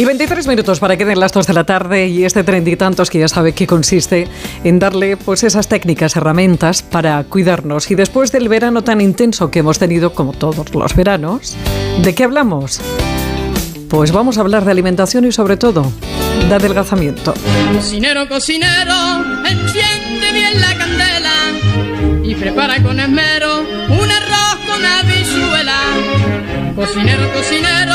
Y 23 minutos para que den las 2 de la tarde y este treinta y tantos que ya sabe que consiste en darle pues esas técnicas, herramientas para cuidarnos. Y después del verano tan intenso que hemos tenido, como todos los veranos, ¿de qué hablamos? Pues vamos a hablar de alimentación y sobre todo de adelgazamiento. Cocinero, cocinero, enciende bien la candela y prepara con esmero un arroz con habichuela. Cocinero, cocinero,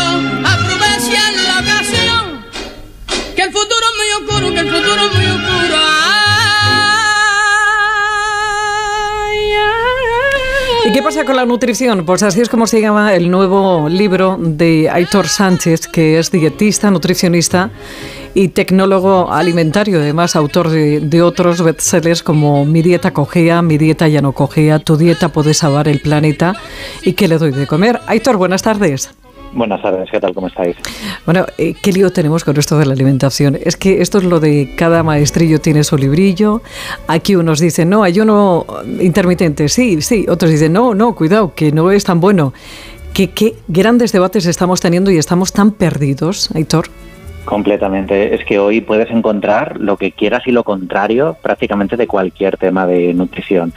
pasa con la nutrición? Pues así es como se llama el nuevo libro de Aitor Sánchez, que es dietista, nutricionista y tecnólogo alimentario, además autor de, de otros bestsellers como Mi dieta cogea, Mi dieta ya no cogea, Tu dieta puede salvar el planeta y ¿Qué le doy de comer? Aitor, buenas tardes. Buenas tardes, ¿qué tal? ¿Cómo estáis? Bueno, eh, ¿qué lío tenemos con esto de la alimentación? Es que esto es lo de cada maestrillo tiene su librillo. Aquí unos dicen, no, ayuno intermitente, sí, sí. Otros dicen, no, no, cuidado, que no es tan bueno. ¿Qué, qué grandes debates estamos teniendo y estamos tan perdidos, Aitor? Completamente. Es que hoy puedes encontrar lo que quieras y lo contrario prácticamente de cualquier tema de nutrición.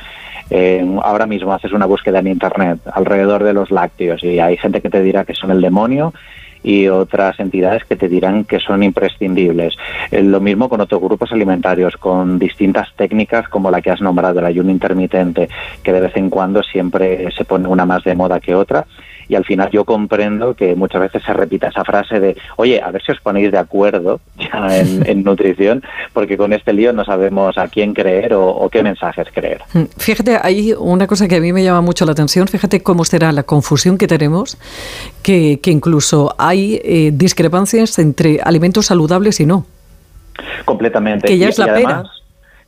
Eh, ahora mismo haces una búsqueda en Internet alrededor de los lácteos y hay gente que te dirá que son el demonio y otras entidades que te dirán que son imprescindibles. Eh, lo mismo con otros grupos alimentarios, con distintas técnicas como la que has nombrado, el ayuno intermitente, que de vez en cuando siempre se pone una más de moda que otra. Y al final yo comprendo que muchas veces se repita esa frase de, oye, a ver si os ponéis de acuerdo ya en, en nutrición, porque con este lío no sabemos a quién creer o, o qué mensajes creer. Mm, Fíjate, hay una cosa que a mí me llama mucho la atención. Fíjate cómo será la confusión que tenemos, que, que incluso hay eh, discrepancias entre alimentos saludables y no. Completamente. Que ya Y- es la y pena. además,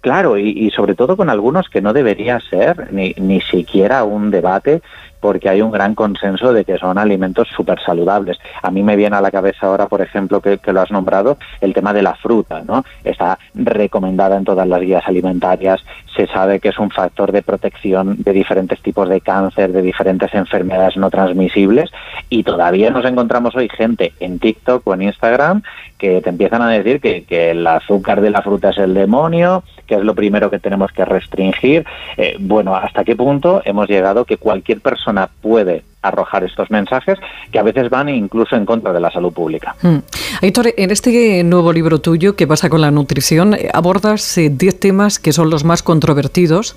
Claro, y, y sobre todo con algunos que no debería ser ni, ni siquiera un debate porque hay un gran consenso de que son alimentos súper saludables. A mí me viene a la cabeza ahora, por ejemplo, que, lo has nombrado, el tema de la fruta, ¿no? Está recomendada en todas las guías alimentarias, se sabe que es un factor de protección de diferentes tipos de cáncer, de diferentes enfermedades no transmisibles, y todavía nos encontramos hoy gente en TikTok o en Instagram que te empiezan a decir que, que el azúcar de la fruta es el demonio, que es lo primero que tenemos que restringir. Eh, bueno, ¿hasta qué punto hemos llegado que cualquier persona puede arrojar estos mensajes que a veces van incluso en contra de la salud pública? Mm. En este nuevo libro tuyo que pasa con la nutrición, eh, abordas eh, 10 temas que son los más controvertidos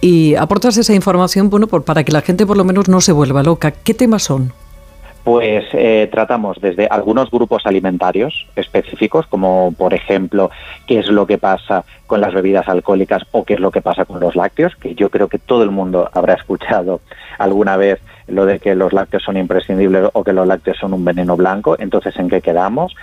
y aportas esa información bueno, por, para que la gente por lo menos no se vuelva loca. ¿Qué temas son? Pues eh, tratamos desde algunos grupos alimentarios específicos, como por ejemplo qué es lo que pasa con las bebidas alcohólicas o qué es lo que pasa con los lácteos, que yo creo que todo el mundo habrá escuchado alguna vez lo de que los lácteos son imprescindibles o que los lácteos son un veneno blanco, entonces ¿en qué quedamos?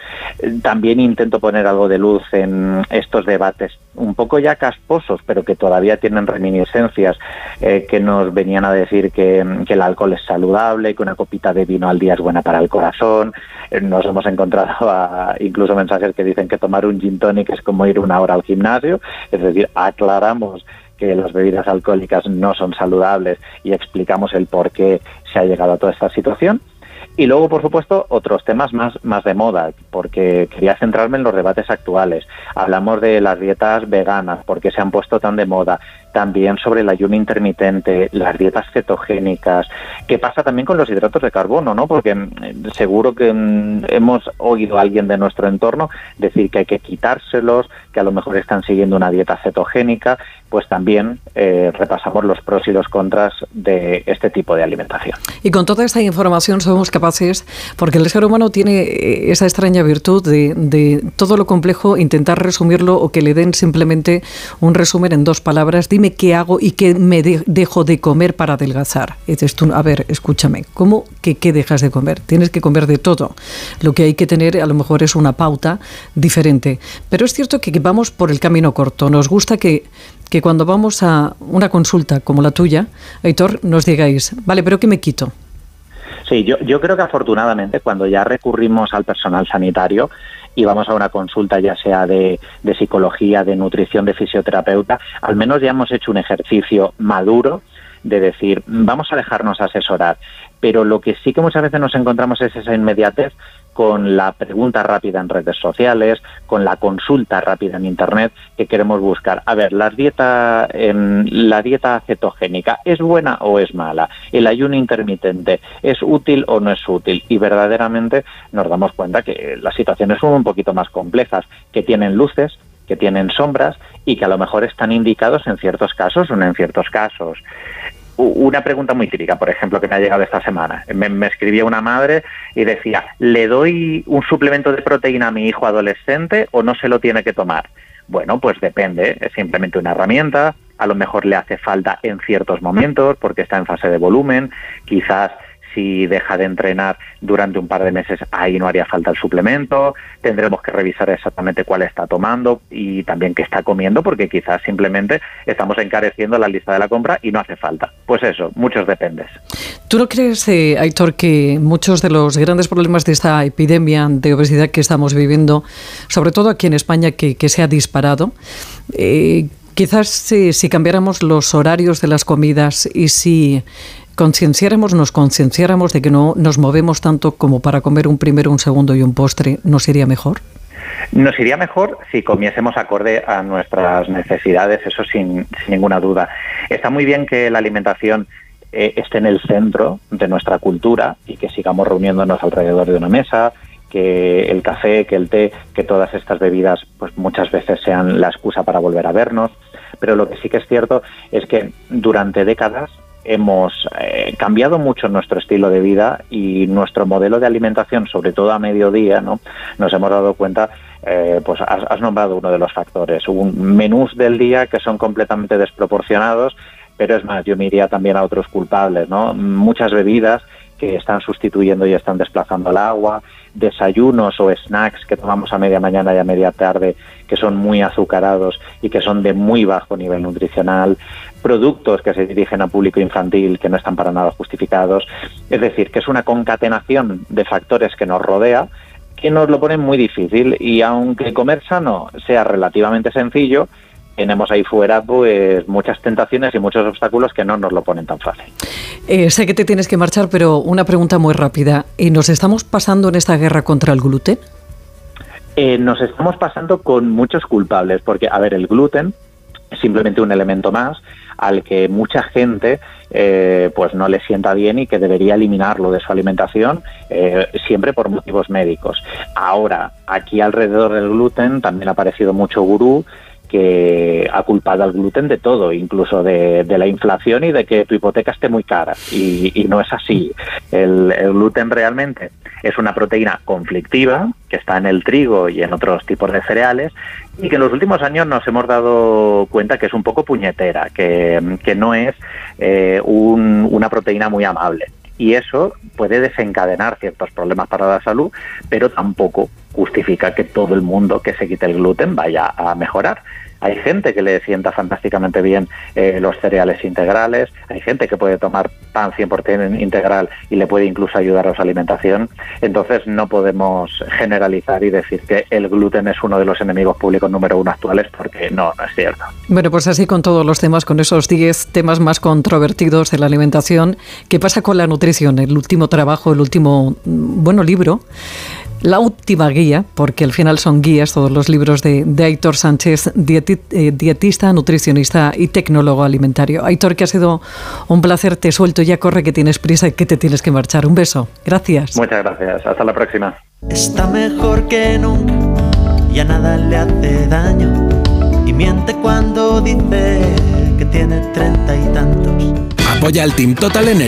También intento poner algo de luz en estos debates un poco ya casposos, pero que todavía tienen reminiscencias, eh, que nos venían a decir que, el alcohol es saludable, que una copita de vino al día es buena para el corazón. Eh, Nos hemos encontrado incluso mensajes que dicen que tomar un gin tonic es como ir una hora al gimnasio, es decir, aclaramos que las bebidas alcohólicas no son saludables y explicamos el por qué se ha llegado a toda esta situación. Y luego, por supuesto, otros temas más, más de moda, porque quería centrarme en los debates actuales. Hablamos de las dietas veganas, porque se han puesto tan de moda. También sobre el ayuno intermitente, las dietas cetogénicas. ¿Qué pasa también con los hidratos de carbono? ¿no? Porque mm, seguro que mm, hemos oído a alguien de nuestro entorno decir que hay que quitárselos, que a lo mejor están siguiendo una dieta cetogénica. Pues también eh, repasamos los pros y los contras de este tipo de alimentación. Y con toda esta información somos capaces, porque el ser humano tiene eh, esa extraña virtud de, de todo lo complejo intentar resumirlo o que le den simplemente un resumen en dos palabras. Dime qué hago y qué me de- dejo de comer para adelgazar. Dices tú, a ver, escúchame, ¿cómo que qué dejas de comer? Tienes que comer de todo. Lo que hay que tener a lo mejor es una pauta diferente. Pero es cierto que vamos por el camino corto. Nos gusta que, que cuando vamos a una consulta como la tuya, Aitor, nos digáis, vale, pero ¿qué me quito? Sí, yo, yo creo que afortunadamente cuando ya recurrimos al personal sanitario y vamos a una consulta ya sea de, psicología, de nutrición, de fisioterapeuta, al menos ya hemos hecho un ejercicio maduro de decir, vamos a dejarnos asesorar. Pero lo que sí que muchas veces nos encontramos es esa inmediatez con la pregunta rápida en redes sociales, con la consulta rápida en Internet que queremos buscar. A ver, la dieta, la dieta cetogénica, ¿es buena o es mala? ¿El ayuno intermitente es útil o no es útil? Y verdaderamente nos damos cuenta que las situaciones son un poquito más complejas, que tienen luces, que tienen sombras y que a lo mejor están indicados en ciertos casos o no en ciertos casos una pregunta muy típica, por ejemplo, que me ha llegado esta semana. Me, escribía una madre y decía, ¿le doy un suplemento de proteína a mi hijo adolescente o no se lo tiene que tomar? Bueno, pues depende, es simplemente una herramienta, a lo mejor le hace falta en ciertos momentos porque está en fase de volumen, quizás si deja de entrenar durante un par de meses, ahí no haría falta el suplemento. Tendremos que revisar exactamente cuál está tomando y también qué está comiendo, porque quizás simplemente estamos encareciendo la lista de la compra y no hace falta. Pues eso, muchos dependes. ¿Tú no crees, eh, Aitor, que muchos de los grandes problemas de esta epidemia de obesidad que estamos viviendo, sobre todo aquí en España, que, se ha disparado, eh, quizás si cambiáramos los horarios de las comidas y si concienciáramos, nos concienciáramos de que no nos movemos tanto como para comer un primero, un segundo y un postre, ¿nos iría mejor? Nos iría mejor si comiésemos acorde a nuestras necesidades, eso sin, ninguna duda. Está muy bien que la alimentación eh, esté en el centro de nuestra cultura y que sigamos reuniéndonos alrededor de una mesa, que el café, que el té, que todas estas bebidas pues muchas veces sean la excusa para volver a vernos, pero lo que sí que es cierto es que durante décadas hemos eh, cambiado mucho nuestro estilo de vida y nuestro modelo de alimentación, sobre todo a mediodía, ¿no? Nos hemos dado cuenta, eh, pues has, nombrado uno de los factores, un menús del día que son completamente desproporcionados, pero es más, yo me iría también a otros culpables, ¿no? Muchas bebidas que están sustituyendo y están desplazando el agua, desayunos o snacks que tomamos a media mañana y a media tarde que son muy azucarados y que son de muy bajo nivel nutricional, productos que se dirigen a público infantil que no están para nada justificados. Es decir, que es una concatenación de factores que nos rodea que nos lo ponen muy difícil y aunque comer sano sea relativamente sencillo, tenemos ahí fuera pues muchas tentaciones y muchos obstáculos que no nos lo ponen tan fácil. Eh, sé que te tienes que marchar, pero una pregunta muy rápida. ¿Y ¿Nos estamos pasando en esta guerra contra el gluten? Eh, nos estamos pasando con muchos culpables, porque, a ver, el gluten es simplemente un elemento más al que mucha gente eh, pues no le sienta bien y que debería eliminarlo de su alimentación siempre por motivos médicos. Ahora, aquí alrededor del gluten también ha aparecido mucho gurú que ha culpado al gluten de todo, incluso de, la inflación y de que tu hipoteca esté muy cara. Y, no es así. El, gluten realmente es una proteína conflictiva que está en el trigo y en otros tipos de cereales y que en los últimos años nos hemos dado cuenta que es un poco puñetera, que, no es eh, una proteína muy amable y eso puede desencadenar ciertos problemas para la salud, pero tampoco justifica que todo el mundo que se quite el gluten vaya a mejorar. Hay gente que le sienta fantásticamente bien eh, los cereales integrales, hay gente que puede tomar pan 100% integral y le puede incluso ayudar a su alimentación. Entonces no podemos generalizar y decir que el gluten es uno de los enemigos públicos número uno actuales porque no, no es cierto. Bueno, pues así con todos los temas, con esos 10 temas más controvertidos de la alimentación. ¿Qué pasa con la nutrición? El último trabajo, el último, mm, bueno, libro la última guía, porque al final son guías todos los libros de, de Aitor Sánchez, eh, dietista, nutricionista y tecnólogo alimentario. Aitor, que ha sido un placer, te suelto, ya corre que tienes prisa y que te tienes que marchar. Un beso, gracias. Muchas gracias, hasta la próxima. Está mejor que nunca, ya nada le hace daño y miente cuando dice que tiene treinta y tantos. Apoya al Team Total Energy